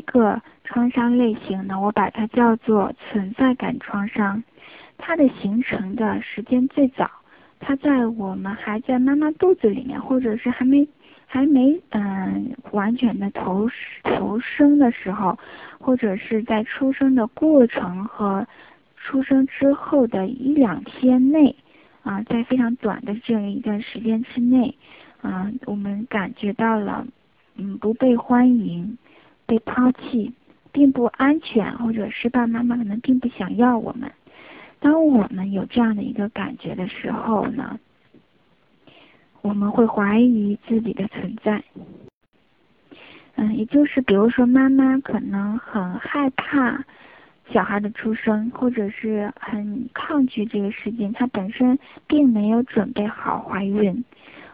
一个创伤类型呢，我把它叫做存在感创伤。它的形成的时间最早，它在我们还在妈妈肚子里面，或者是还没还没嗯完全的投投生的时候，或者是在出生的过程和出生之后的一两天内，啊，在非常短的这样一段时间之内，啊，我们感觉到了嗯不被欢迎、被抛弃、并不安全，或者是爸爸妈妈可能并不想要我们。当我们有这样的一个感觉的时候呢，我们会怀疑自己的存在。嗯，也就是比如说，妈妈可能很害怕小孩的出生，或者是很抗拒这个事件，她本身并没有准备好怀孕，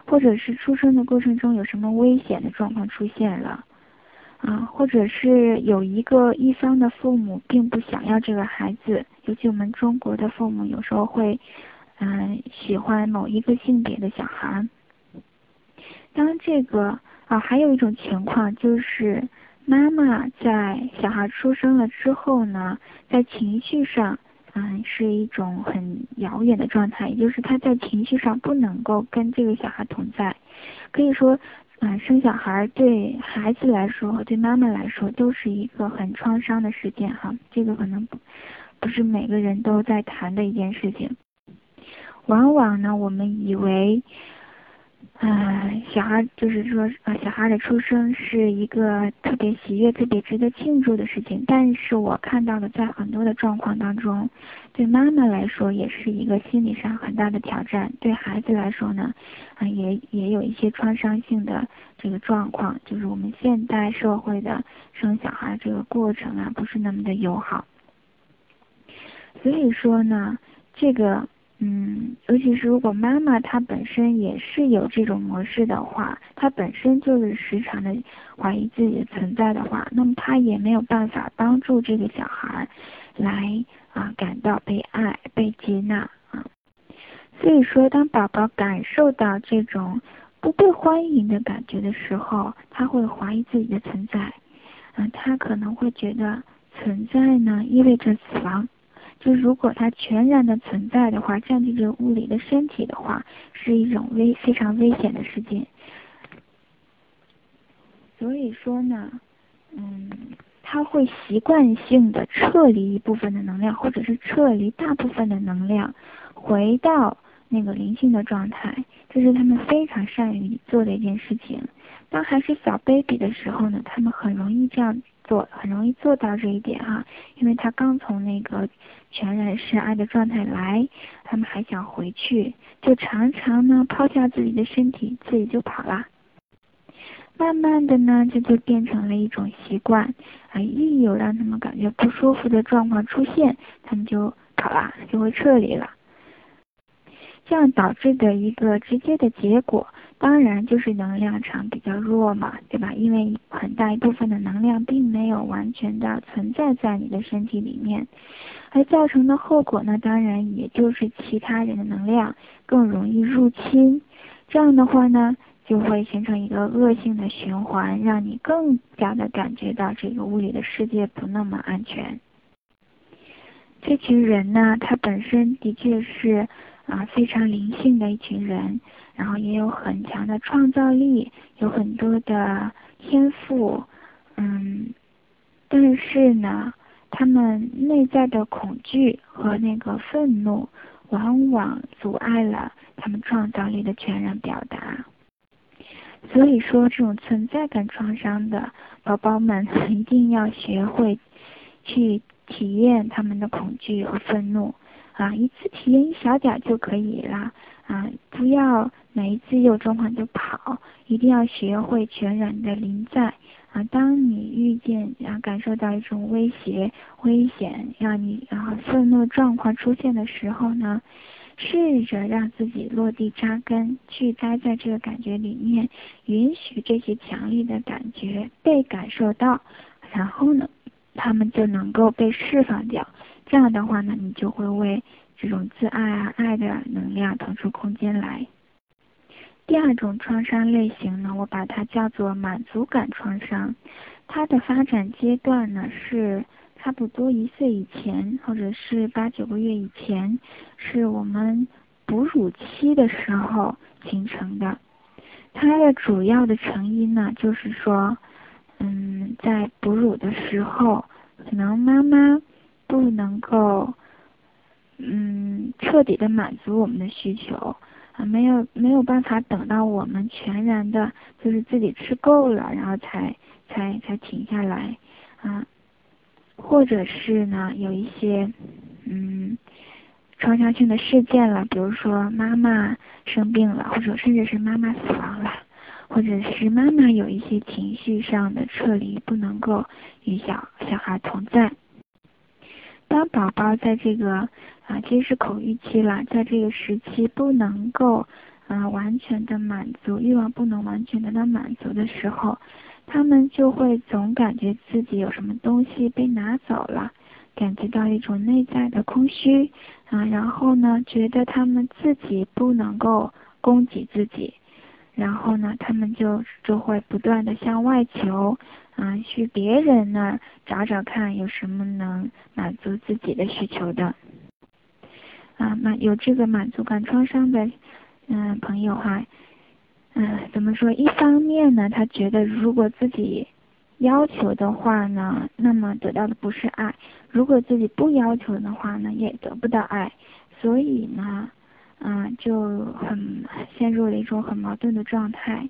或者是出生的过程中有什么危险的状况出现了。啊，或者是有一个一方的父母并不想要这个孩子，尤其我们中国的父母有时候会，嗯，喜欢某一个性别的小孩。当这个啊，还有一种情况就是，妈妈在小孩出生了之后呢，在情绪上，嗯，是一种很遥远的状态，也就是他在情绪上不能够跟这个小孩同在，可以说。啊，生小孩对孩子来说和对妈妈来说都是一个很创伤的事件哈，这个可能不不是每个人都在谈的一件事情。往往呢，我们以为。啊，小孩就是说，呃，小孩的出生是一个特别喜悦、特别值得庆祝的事情。但是我看到的，在很多的状况当中，对妈妈来说也是一个心理上很大的挑战；对孩子来说呢，啊，也也有一些创伤性的这个状况，就是我们现代社会的生小孩这个过程啊，不是那么的友好。所以说呢，这个。嗯，尤其是如果妈妈她本身也是有这种模式的话，她本身就是时常的怀疑自己的存在的话，那么她也没有办法帮助这个小孩来啊感到被爱、被接纳啊。所以说，当宝宝感受到这种不被欢迎的感觉的时候，他会怀疑自己的存在，嗯，他可能会觉得存在呢意味着死亡。就如果它全然的存在的话，占据这个物理的身体的话，是一种危非常危险的事件。所以说呢，嗯，他会习惯性的撤离一部分的能量，或者是撤离大部分的能量，回到那个灵性的状态，这是他们非常善于做的一件事情。当还是小 baby 的时候呢，他们很容易这样。做很容易做到这一点哈，因为他刚从那个全然是爱的状态来，他们还想回去，就常常呢抛下自己的身体，自己就跑了。慢慢的呢，这就变成了一种习惯啊，一有让他们感觉不舒服的状况出现，他们就跑了，就会撤离了。这样导致的一个直接的结果。当然就是能量场比较弱嘛，对吧？因为很大一部分的能量并没有完全的存在在你的身体里面，而造成的后果呢，当然也就是其他人的能量更容易入侵，这样的话呢，就会形成一个恶性的循环，让你更加的感觉到这个物理的世界不那么安全。这群人呢，他本身的确是啊非常灵性的一群人。然后也有很强的创造力，有很多的天赋，嗯，但是呢，他们内在的恐惧和那个愤怒，往往阻碍了他们创造力的全然表达。所以说，这种存在感创伤的宝宝们，一定要学会去体验他们的恐惧和愤怒，啊，一次体验一小点就可以了。啊，不要每一次有状况就跑，一定要学会全然的临在。啊，当你遇见啊感受到一种威胁、危险，让你然后愤怒状况出现的时候呢，试着让自己落地扎根，去待在这个感觉里面，允许这些强烈的感觉被感受到，然后呢，他们就能够被释放掉。这样的话呢，你就会为。这种自爱啊，爱的能量腾出空间来。第二种创伤类型呢，我把它叫做满足感创伤。它的发展阶段呢是差不多一岁以前，或者是八九个月以前，是我们哺乳期的时候形成的。它的主要的成因呢，就是说，嗯，在哺乳的时候，可能妈妈不能够，嗯，彻底的满足我们的需求。啊，没有没有办法等到我们全然的，就是自己吃够了，然后才才才停下来，啊，或者是呢，有一些嗯创伤性的事件了，比如说妈妈生病了，或者甚至是妈妈死亡了，或者是妈妈有一些情绪上的撤离，不能够与小小孩同在。当宝宝在这个啊，其实是口欲期了，在这个时期不能够啊完全的满足欲望，不能完全得到满足的时候，他们就会总感觉自己有什么东西被拿走了，感觉到一种内在的空虚啊，然后呢，觉得他们自己不能够供给自己，然后呢，他们就就会不断的向外求。啊，去别人那儿找找看有什么能满足自己的需求的。啊，满有这个满足感创伤的，嗯，朋友哈，嗯，怎么说？一方面呢，他觉得如果自己要求的话呢，那么得到的不是爱；如果自己不要求的话呢，也得不到爱。所以呢，嗯，就很陷入了一种很矛盾的状态。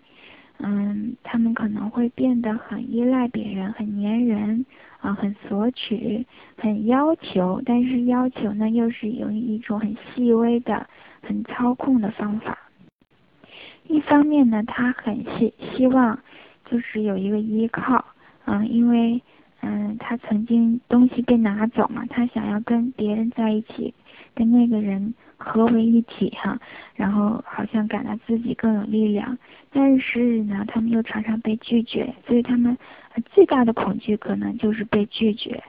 嗯，他们可能会变得很依赖别人，很粘人，啊，很索取，很要求，但是要求呢，又是用一种很细微的、很操控的方法。一方面呢，他很希希望，就是有一个依靠，嗯，因为，嗯，他曾经东西被拿走嘛，他想要跟别人在一起，跟那个人。合为一体哈，然后好像感到自己更有力量，但是呢，他们又常常被拒绝，所以他们最大的恐惧可能就是被拒绝。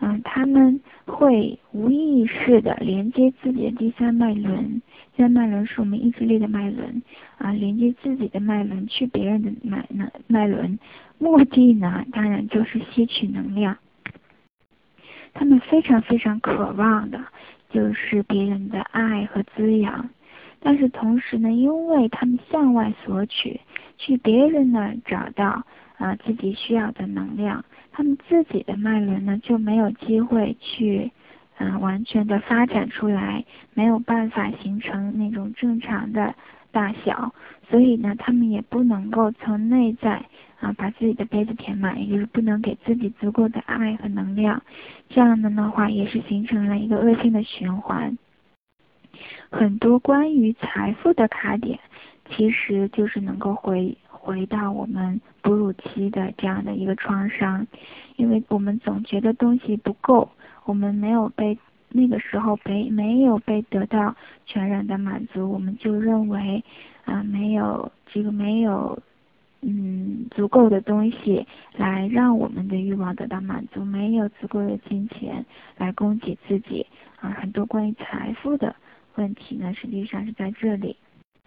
嗯，他们会无意识的连接自己的第三脉轮，第三脉轮是我们意志力的脉轮啊，连接自己的脉轮去别人的脉脉脉轮，目的呢，当然就是吸取能量。他们非常非常渴望的。就是别人的爱和滋养，但是同时呢，因为他们向外索取，去别人那儿找到啊自己需要的能量，他们自己的脉轮呢就没有机会去嗯完全的发展出来，没有办法形成那种正常的大小，所以呢，他们也不能够从内在。啊，把自己的杯子填满，也就是不能给自己足够的爱和能量，这样的的话也是形成了一个恶性的循环。很多关于财富的卡点，其实就是能够回回到我们哺乳期的这样的一个创伤，因为我们总觉得东西不够，我们没有被那个时候被没有被得到全然的满足，我们就认为啊没有这个没有。嗯，足够的东西来让我们的欲望得到满足，没有足够的金钱来供给自己啊。很多关于财富的问题呢，实际上是在这里。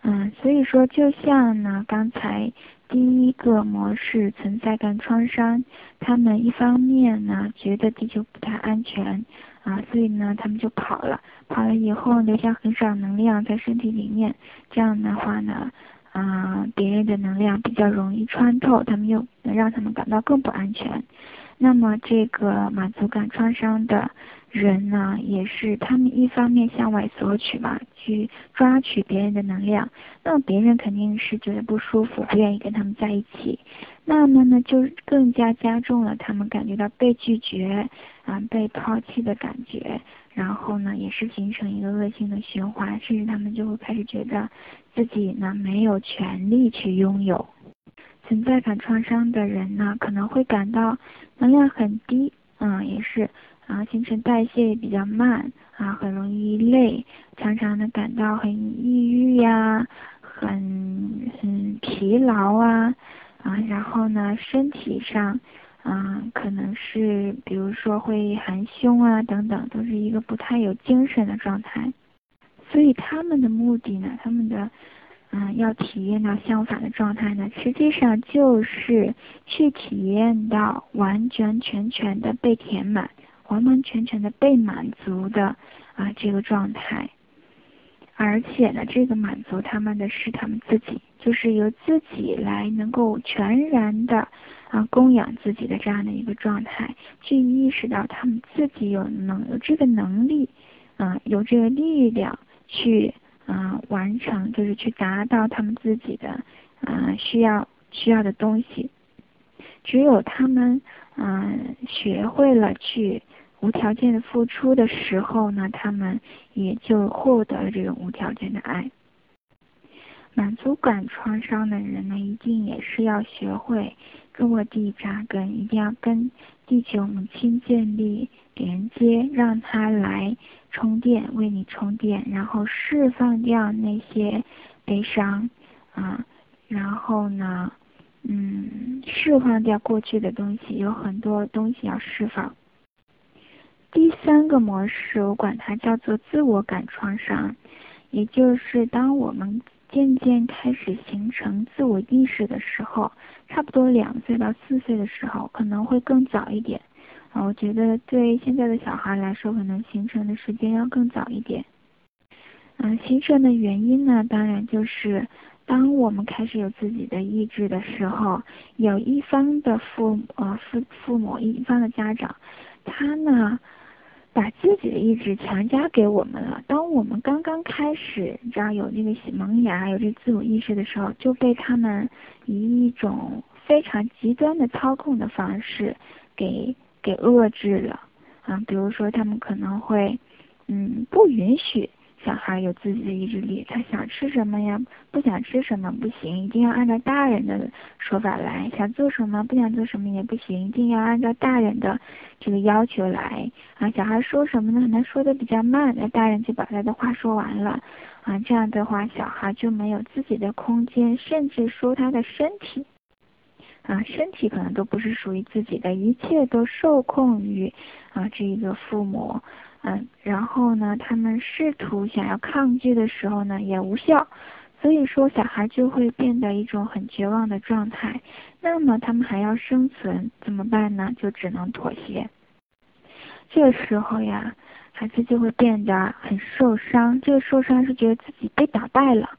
嗯，所以说，就像呢，刚才第一个模式存在感创伤，他们一方面呢觉得地球不太安全啊，所以呢他们就跑了，跑了以后留下很少能量在身体里面，这样的话呢。啊，别人的能量比较容易穿透，他们又能让他们感到更不安全。那么，这个满足感创伤的人呢，也是他们一方面向外索取嘛，去抓取别人的能量，那么别人肯定是觉得不舒服，不愿意跟他们在一起。那么呢，就更加加重了他们感觉到被拒绝啊、被抛弃的感觉。然后呢，也是形成一个恶性的循环，甚至他们就会开始觉得自己呢没有权利去拥有。存在感创伤的人呢，可能会感到能量很低，嗯，也是啊，新陈代谢也比较慢啊，很容易累，常常的感到很抑郁呀，很很疲劳啊啊，然后呢，身体上。嗯，可能是比如说会含胸啊等等，都是一个不太有精神的状态。所以他们的目的呢，他们的嗯，要体验到相反的状态呢？实际上就是去体验到完完全全的被填满、完完全全的被满足的啊这个状态。而且呢，这个满足他们的是他们自己，就是由自己来能够全然的啊供养自己的这样的一个状态，去意识到他们自己有能有这个能力，啊有这个力量去。啊，完成就是去达到他们自己的啊需要需要的东西。只有他们嗯学会了去无条件的付出的时候呢，他们也就获得了这种无条件的爱。满足感创伤的人呢，一定也是要学会落地扎根，一定要跟地球母亲建立连接，让它来。充电，为你充电，然后释放掉那些悲伤，啊，然后呢，嗯，释放掉过去的东西，有很多东西要释放。第三个模式，我管它叫做自我感创伤，也就是当我们渐渐开始形成自我意识的时候，差不多两岁到四岁的时候，可能会更早一点。啊，我觉得对现在的小孩来说，可能形成的时间要更早一点。嗯，形成的原因呢，当然就是当我们开始有自己的意志的时候，有一方的父呃父父母一方的家长，他呢把自己的意志强加给我们了。当我们刚刚开始，你知道有这个萌芽，有这自我意识的时候，就被他们以一种非常极端的操控的方式给。给遏制了啊，比如说他们可能会，嗯，不允许小孩有自己的意志力，他想吃什么呀，不想吃什么不行，一定要按照大人的说法来，想做什么不想做什么也不行，一定要按照大人的这个要求来啊。小孩说什么呢？可能说的比较慢，那大人就把他的话说完了啊，这样的话小孩就没有自己的空间，甚至说他的身体。啊，身体可能都不是属于自己的，一切都受控于啊这个父母，嗯，然后呢，他们试图想要抗拒的时候呢，也无效，所以说小孩就会变得一种很绝望的状态。那么他们还要生存怎么办呢？就只能妥协。这个时候呀，孩子就会变得很受伤。这个受伤是觉得自己被打败了。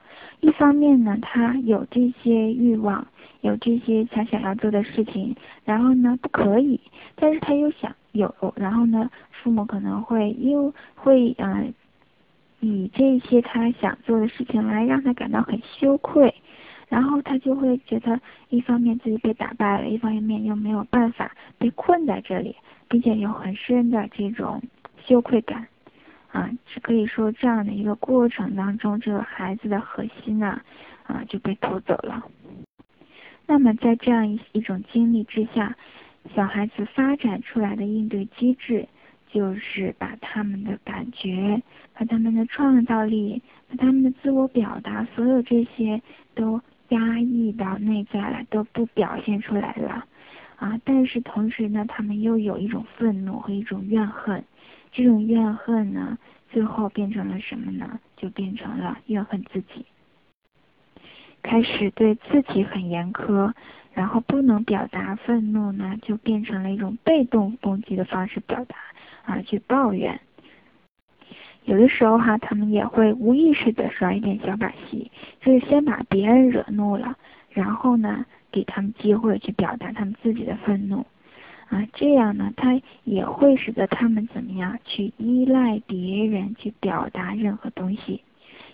一方面呢，他有这些欲望。有这些他想要做的事情，然后呢不可以，但是他又想有，然后呢父母可能会又会嗯以这些他想做的事情来让他感到很羞愧，然后他就会觉得一方面自己被打败了，一方面又没有办法被困在这里，并且有很深的这种羞愧感，啊是可以说这样的一个过程当中，这个孩子的核心呢啊就被偷走了。那么在这样一一种经历之下，小孩子发展出来的应对机制，就是把他们的感觉、把他们的创造力、把他们的自我表达，所有这些都压抑到内在了，都不表现出来了。啊，但是同时呢，他们又有一种愤怒和一种怨恨，这种怨恨呢，最后变成了什么呢？就变成了怨恨自己。开始对自己很严苛，然后不能表达愤怒呢，就变成了一种被动攻击的方式表达，啊，去抱怨。有的时候哈，他们也会无意识的耍一点小把戏，就是先把别人惹怒了，然后呢，给他们机会去表达他们自己的愤怒，啊，这样呢，他也会使得他们怎么样去依赖别人去表达任何东西，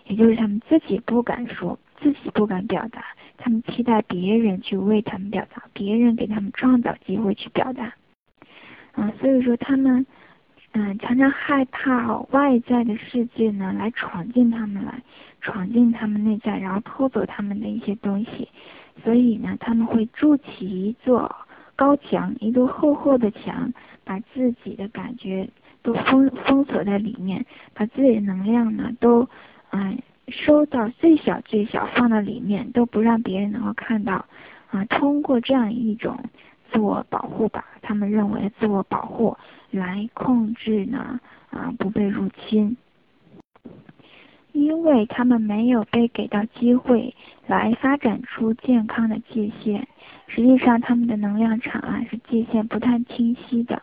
也就是他们自己不敢说。自己不敢表达，他们期待别人去为他们表达，别人给他们创造机会去表达。嗯，所以说他们，嗯，常常害怕外在的世界呢来闯进他们来，闯进他们内在，然后偷走他们的一些东西。所以呢，他们会筑起一座高墙，一座厚厚的墙，把自己的感觉都封封锁在里面，把自己的能量呢都，嗯。收到最小最小放到里面，都不让别人能够看到，啊，通过这样一种自我保护吧，他们认为自我保护来控制呢，啊，不被入侵。因为他们没有被给到机会来发展出健康的界限。实际上，他们的能量场啊是界限不太清晰的，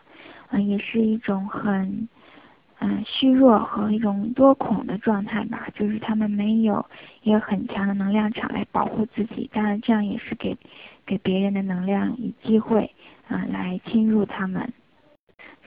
啊，也是一种很。嗯，虚弱和一种多恐的状态吧，就是他们没有一个很强的能量场来保护自己，当然这样也是给给别人的能量以机会啊来侵入他们，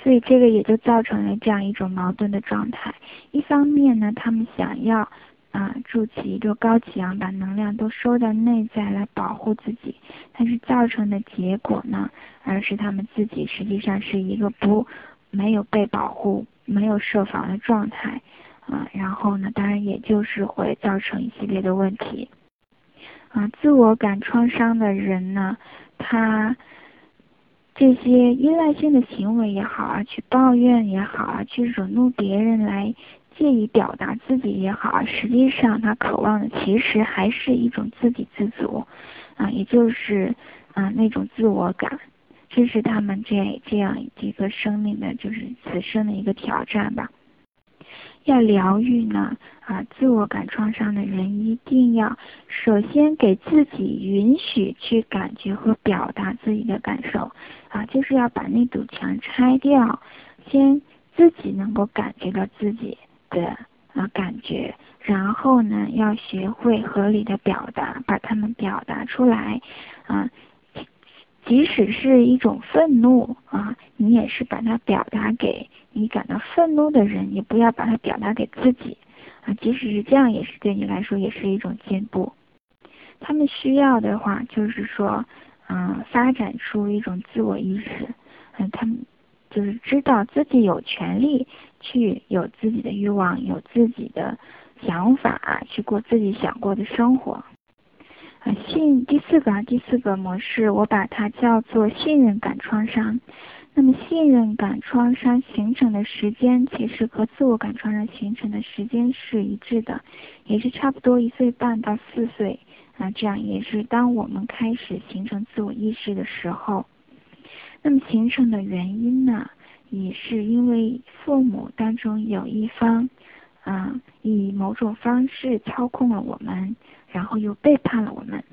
所以这个也就造成了这样一种矛盾的状态。一方面呢，他们想要啊筑起一个高墙，把能量都收到内在来保护自己，但是造成的结果呢，而是他们自己实际上是一个不没有被保护。没有设防的状态，啊，然后呢，当然也就是会造成一系列的问题，啊，自我感创伤的人呢，他这些依赖性的行为也好啊，去抱怨也好啊，去惹怒别人来借以表达自己也好啊，实际上他渴望的其实还是一种自给自足，啊，也就是啊那种自我感。这是他们这这样一个生命的，就是此生的一个挑战吧。要疗愈呢，啊，自我感创伤的人一定要首先给自己允许去感觉和表达自己的感受，啊，就是要把那堵墙拆掉，先自己能够感觉到自己的啊感觉，然后呢，要学会合理的表达，把它们表达出来，啊。即使是一种愤怒啊，你也是把它表达给你感到愤怒的人，你不要把它表达给自己啊。即使是这样，也是对你来说也是一种进步。他们需要的话，就是说，嗯，发展出一种自我意识，嗯，他们就是知道自己有权利去有自己的欲望，有自己的想法，去过自己想过的生活。信第四个啊，第四个模式，我把它叫做信任感创伤。那么信任感创伤形成的时间，其实和自我感创伤形成的时间是一致的，也是差不多一岁半到四岁啊，这样也是当我们开始形成自我意识的时候。那么形成的原因呢，也是因为父母当中有一方，啊，以某种方式操控了我们。然后又背叛了我们，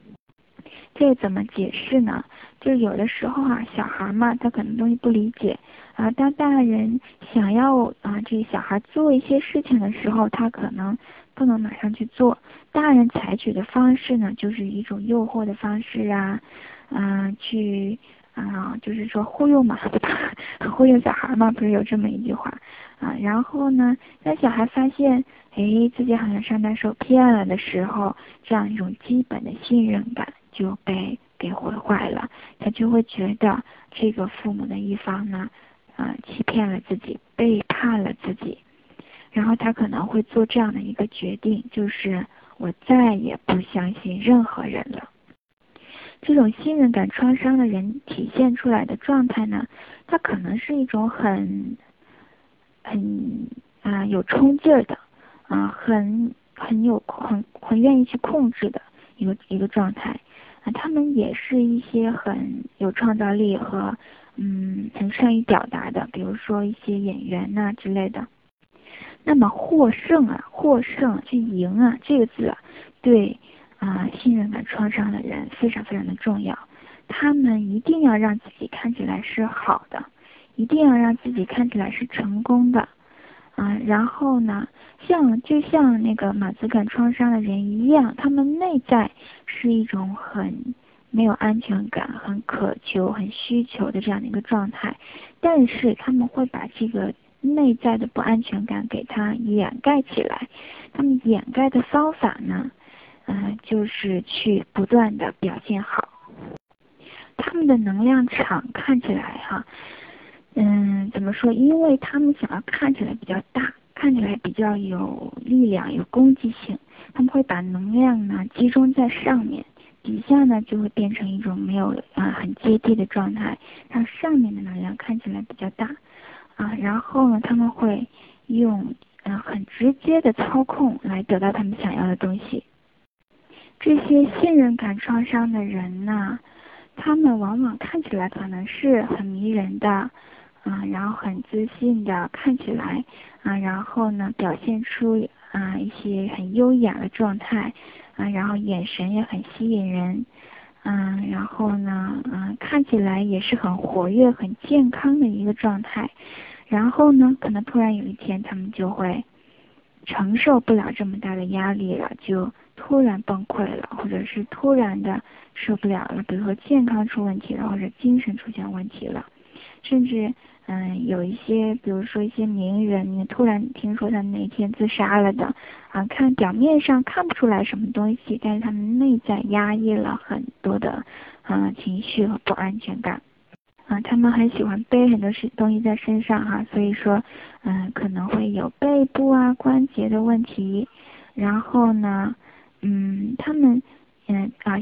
这怎么解释呢？就是有的时候啊，小孩嘛，他可能东西不理解啊。当大人想要啊，这个小孩做一些事情的时候，他可能不能马上去做。大人采取的方式呢，就是一种诱惑的方式啊，嗯，去啊，就是说忽悠嘛，忽悠小孩嘛，不是有这么一句话啊？然后呢，当小孩发现。哎，自己好像上当受骗了的时候，这样一种基本的信任感就被给毁坏了。他就会觉得这个父母的一方呢，啊，欺骗了自己，背叛了自己，然后他可能会做这样的一个决定，就是我再也不相信任何人了。这种信任感创伤的人体现出来的状态呢，他可能是一种很，很啊有冲劲儿的。啊，很很有很很愿意去控制的一个一个状态啊，他们也是一些很有创造力和嗯很善于表达的，比如说一些演员呐之类的。那么获胜啊，获胜去赢啊，这个字啊，对啊信任感创伤的人非常非常的重要。他们一定要让自己看起来是好的，一定要让自己看起来是成功的。啊，然后呢，像就像那个马子感创伤的人一样，他们内在是一种很没有安全感、很渴求、很需求的这样的一个状态，但是他们会把这个内在的不安全感给它掩盖起来。他们掩盖的方法呢，就是去不断的表现好。他们的能量场看起来哈。嗯，怎么说？因为他们想要看起来比较大，看起来比较有力量、有攻击性，他们会把能量呢集中在上面，底下呢就会变成一种没有啊很接地的状态，让上面的能量看起来比较大，啊，然后呢他们会用嗯很直接的操控来得到他们想要的东西。这些信任感创伤的人呢，他们往往看起来可能是很迷人的。啊，然后很自信的看起来，啊，然后呢，表现出啊一些很优雅的状态，啊，然后眼神也很吸引人，嗯，然后呢，嗯，看起来也是很活跃、很健康的一个状态，然后呢，可能突然有一天他们就会承受不了这么大的压力了，就突然崩溃了，或者是突然的受不了了，比如说健康出问题了，或者精神出现问题了，甚至。嗯，有一些，比如说一些名人，你突然听说他哪天自杀了的，啊，看表面上看不出来什么东西，但是他们内在压抑了很多的，嗯，情绪和不安全感，啊，他们很喜欢背很多事东西在身上哈，所以说，嗯，可能会有背部啊关节的问题，然后呢，嗯，他们，嗯啊。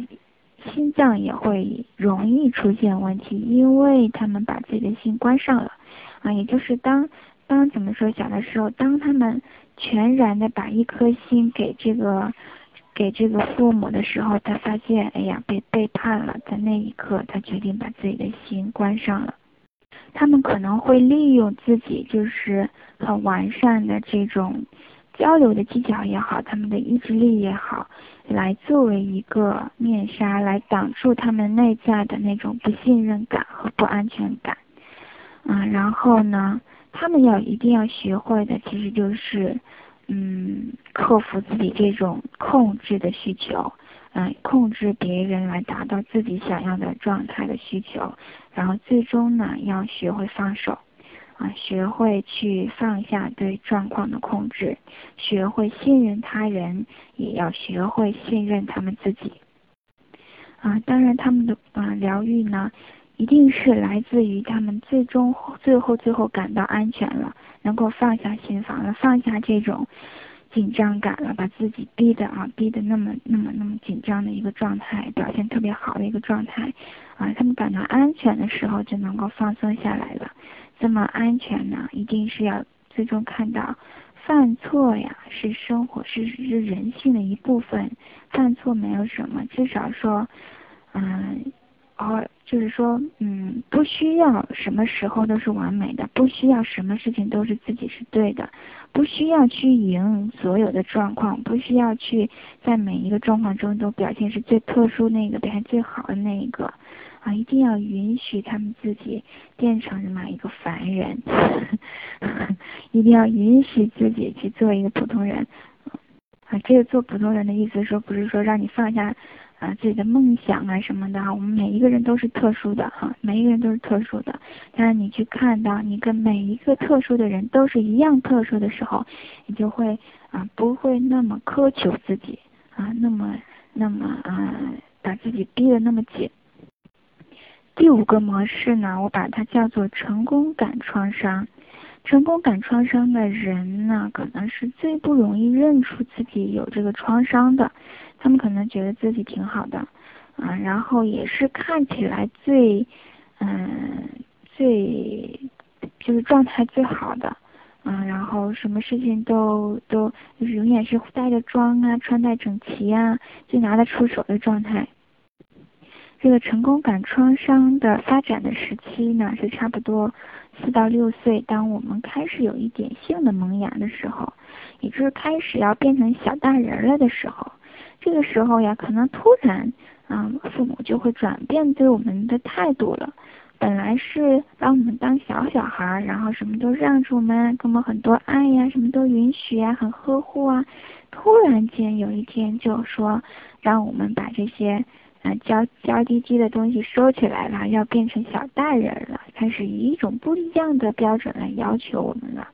心脏也会容易出现问题，因为他们把自己的心关上了，啊，也就是当当怎么说小的时候，当他们全然的把一颗心给这个给这个父母的时候，他发现哎呀被背叛了，在那一刻他决定把自己的心关上了。他们可能会利用自己就是很完善的这种。交流的技巧也好，他们的意志力也好，来作为一个面纱，来挡住他们内在的那种不信任感和不安全感。嗯，然后呢，他们要一定要学会的，其实就是，嗯，克服自己这种控制的需求，嗯，控制别人来达到自己想要的状态的需求，然后最终呢，要学会放手。啊，学会去放下对状况的控制，学会信任他人，也要学会信任他们自己。啊，当然他们的啊疗愈呢，一定是来自于他们最终最后最后感到安全了，能够放下心防了，放下这种紧张感了，把自己逼的啊逼的那么那么那么紧张的一个状态，表现特别好的一个状态，啊，他们感到安全的时候就能够放松下来了。这么安全呢？一定是要最终看到，犯错呀是生活是是人性的一部分，犯错没有什么，至少说，嗯，哦，就是说，嗯，不需要什么时候都是完美的，不需要什么事情都是自己是对的，不需要去赢所有的状况，不需要去在每一个状况中都表现是最特殊那个，表现最好的那一个。啊，一定要允许他们自己变成那么一个凡人，一定要允许自己去做一个普通人。啊，这个做普通人的意思说，不是说让你放下啊自己的梦想啊什么的。我们每一个人都是特殊的哈，每一个人都是特殊的。但是你去看到你跟每一个特殊的人都是一样特殊的时候，你就会啊不会那么苛求自己啊，那么那么啊把自己逼得那么紧。第五个模式呢，我把它叫做成功感创伤。成功感创伤的人呢，可能是最不容易认出自己有这个创伤的。他们可能觉得自己挺好的，啊，然后也是看起来最，嗯，最就是状态最好的，嗯，然后什么事情都都就是永远是带着妆啊，穿戴整齐啊，最拿得出手的状态。这个成功感创伤的发展的时期呢，是差不多四到六岁。当我们开始有一点性的萌芽的时候，也就是开始要变成小大人了的时候，这个时候呀，可能突然，嗯，父母就会转变对我们的态度了。本来是把我们当小小孩，然后什么都让着我们，给我们很多爱呀，什么都允许呀，很呵护啊。突然间有一天就说，让我们把这些。啊，娇娇滴滴的东西收起来了，要变成小大人了，开始以一种不一样的标准来要求我们了。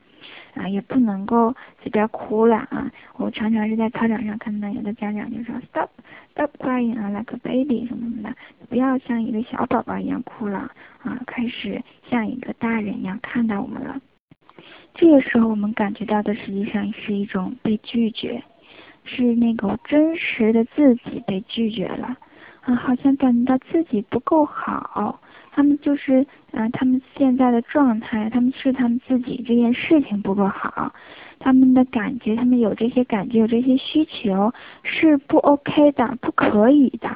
啊，也不能够随便哭了啊！我常常是在操场上看到有的家长就说：“Stop，Stop crying 啊，like a baby 什么什么的，不要像一个小宝宝一样哭了啊！开始像一个大人一样看到我们了。”这个时候，我们感觉到的实际上是一种被拒绝，是那个真实的自己被拒绝了。啊，好像感觉到自己不够好，他们就是，嗯，他们现在的状态，他们是他们自己这件事情不够好，他们的感觉，他们有这些感觉，有这些需求是不 OK 的，不可以的。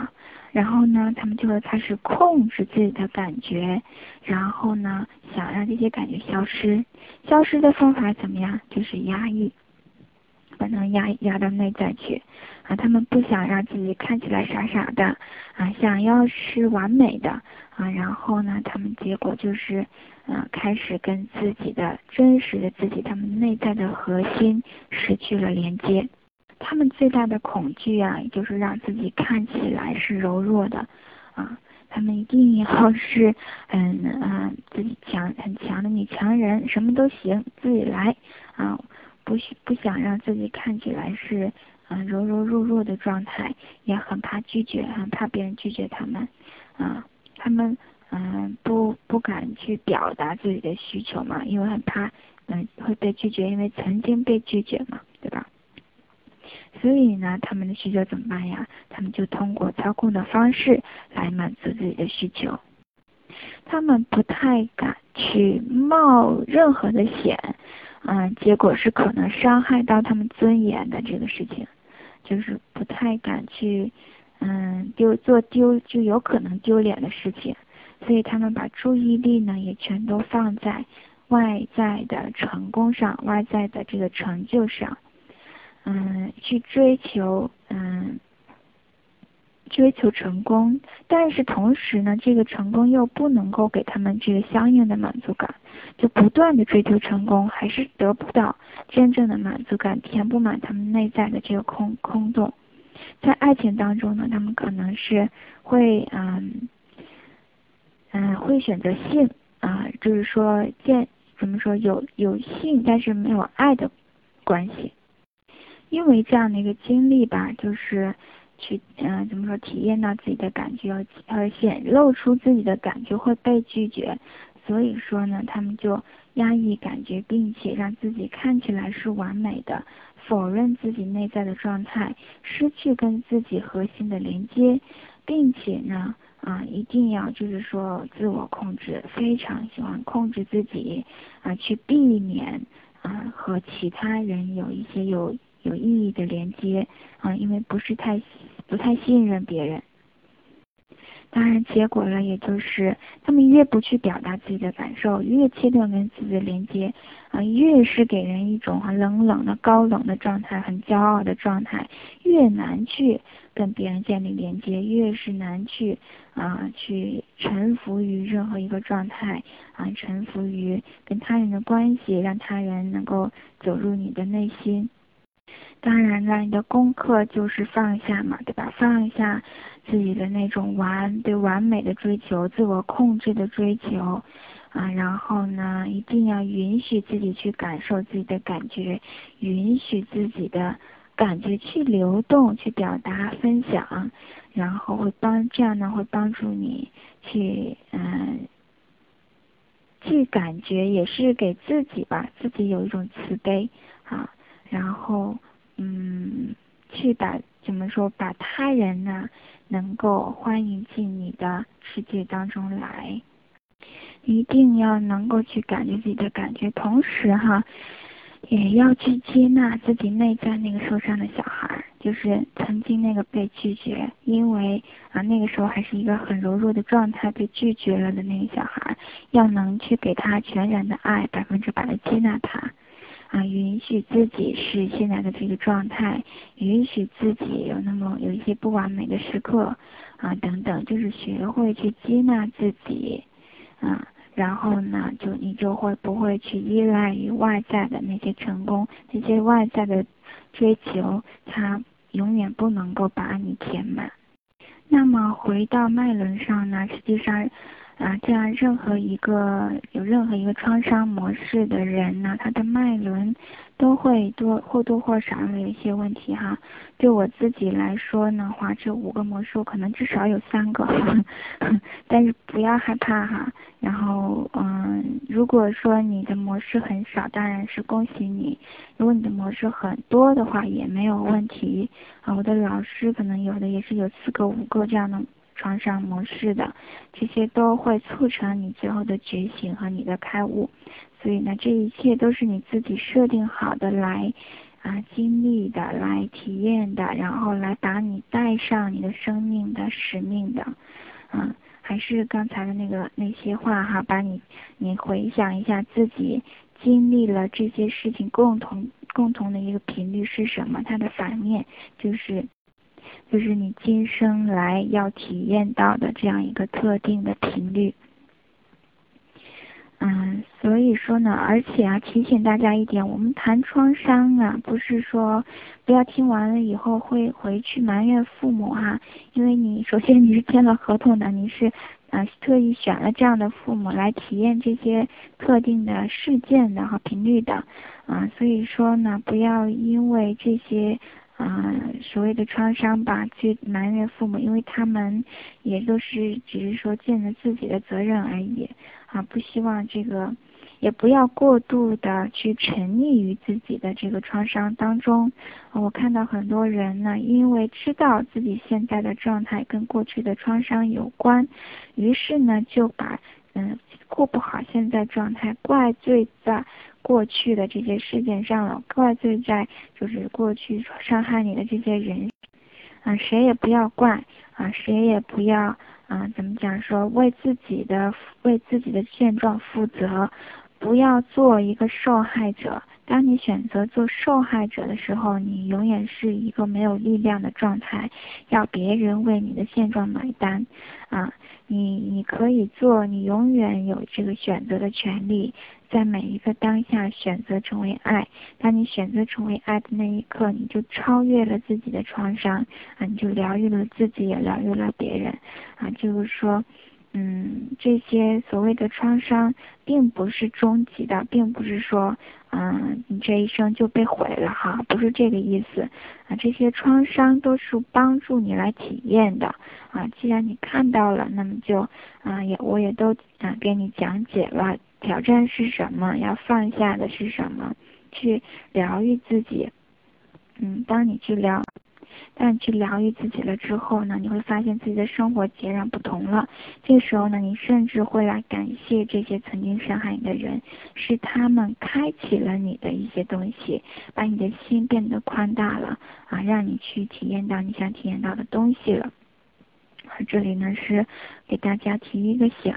然后呢，他们就会开始控制自己的感觉，然后呢，想让这些感觉消失。消失的方法怎么样？就是压抑。把它压压到内在去，啊，他们不想让自己看起来傻傻的，啊，想要是完美的，啊，然后呢，他们结果就是，啊，开始跟自己的真实的自己，他们内在的核心失去了连接。他们最大的恐惧啊，就是让自己看起来是柔弱的，啊。他们一定要是，嗯啊，自己强很强的女强人，什么都行，自己来啊，不不想让自己看起来是嗯柔柔弱弱的状态，也很怕拒绝，很怕别人拒绝他们，啊，他们嗯不不敢去表达自己的需求嘛，因为很怕嗯会被拒绝，因为曾经被拒绝嘛，对吧？所以呢，他们的需求怎么办呀？他们就通过操控的方式来满足自己的需求。他们不太敢去冒任何的险，嗯，结果是可能伤害到他们尊严的这个事情，就是不太敢去，嗯，丢做丢就有可能丢脸的事情。所以他们把注意力呢也全都放在外在的成功上，外在的这个成就上。嗯，去追求，嗯，追求成功，但是同时呢，这个成功又不能够给他们这个相应的满足感，就不断的追求成功，还是得不到真正的满足感，填不满他们内在的这个空空洞。在爱情当中呢，他们可能是会，嗯，嗯，会选择性，啊，就是说见怎么说有有性，但是没有爱的关系。因为这样的一个经历吧，就是去嗯怎么说体验到自己的感觉，要要显露出自己的感觉会被拒绝，所以说呢，他们就压抑感觉，并且让自己看起来是完美的，否认自己内在的状态，失去跟自己核心的连接，并且呢啊一定要就是说自我控制，非常喜欢控制自己啊，去避免啊和其他人有一些有。有意义的连接啊，因为不是太不太信任别人，当然结果呢，也就是他们越不去表达自己的感受，越切断跟自己的连接啊，越是给人一种很冷冷的高冷的状态，很骄傲的状态，越难去跟别人建立连接，越是难去啊去臣服于任何一个状态啊，臣服于跟他人的关系，让他人能够走入你的内心。当然了，你的功课就是放下嘛，对吧？放下自己的那种完对完美的追求、自我控制的追求，啊，然后呢，一定要允许自己去感受自己的感觉，允许自己的感觉去流动、去表达、分享，然后会帮这样呢，会帮助你去嗯，去感觉也是给自己吧，自己有一种慈悲啊，然后。嗯，去把怎么说，把他人呢能够欢迎进你的世界当中来，一定要能够去感觉自己的感觉，同时哈，也要去接纳自己内在那个受伤的小孩，就是曾经那个被拒绝，因为啊那个时候还是一个很柔弱的状态被拒绝了的那个小孩，要能去给他全然的爱，百分之百的接纳他。啊，允许自己是现在的这个状态，允许自己有那么有一些不完美的时刻，啊，等等，就是学会去接纳自己，啊，然后呢，就你就会不会去依赖于外在的那些成功，那些外在的追求，它永远不能够把你填满。那么回到脉轮上呢，实际上。啊，这样任何一个有任何一个创伤模式的人呢，他的脉轮都会多或多或少有一些问题哈。对我自己来说呢话，这五个魔术可能至少有三个，但是不要害怕哈。然后嗯，如果说你的模式很少，当然是恭喜你；如果你的模式很多的话，也没有问题啊。我的老师可能有的也是有四个、五个这样的。创伤模式的这些都会促成你最后的觉醒和你的开悟，所以呢，这一切都是你自己设定好的来啊经历的、来体验的，然后来把你带上你的生命的使命的，嗯，还是刚才的那个那些话哈，把你你回想一下自己经历了这些事情，共同共同的一个频率是什么？它的反面就是，就是你今生来要体验到的这样一个特定的频率。嗯，所以说呢，而且啊，提醒大家一点，我们谈创伤啊，不是说不要听完了以后会回去埋怨父母哈，因为你首先你是签了合同的，你是啊特意选了这样的父母来体验这些特定的事件的和频率的啊，所以说呢，不要因为这些。啊，所谓的创伤吧，去埋怨父母，因为他们也都是只是说尽了自己的责任而已啊，不希望这个，也不要过度的去沉溺于自己的这个创伤当中。我看到很多人呢，因为知道自己现在的状态跟过去的创伤有关，于是呢就把嗯过不好现在状态怪罪在。过去的这些事件上了，怪罪在就是过去伤害你的这些人，啊，谁也不要怪，啊，谁也不要，啊，怎么讲说为自己的为自己的现状负责，不要做一个受害者。当你选择做受害者的时候，你永远是一个没有力量的状态，要别人为你的现状买单，啊，你你可以做，你永远有这个选择的权利。在每一个当下选择成为爱，当你选择成为爱的那一刻，你就超越了自己的创伤啊，你就疗愈了自己，也疗愈了别人啊。就是说，嗯，这些所谓的创伤，并不是终极的，并不是说，嗯，你这一生就被毁了哈，不是这个意思啊。这些创伤都是帮助你来体验的啊。既然你看到了，那么就啊，也我也都啊给你讲解了。挑战是什么？要放下的是什么？去疗愈自己。嗯，当你去疗，当你去疗愈自己了之后呢，你会发现自己的生活截然不同了。这时候呢，你甚至会来感谢这些曾经伤害你的人，是他们开启了你的一些东西，把你的心变得宽大了啊，让你去体验到你想体验到的东西了。这里呢是给大家提一个醒。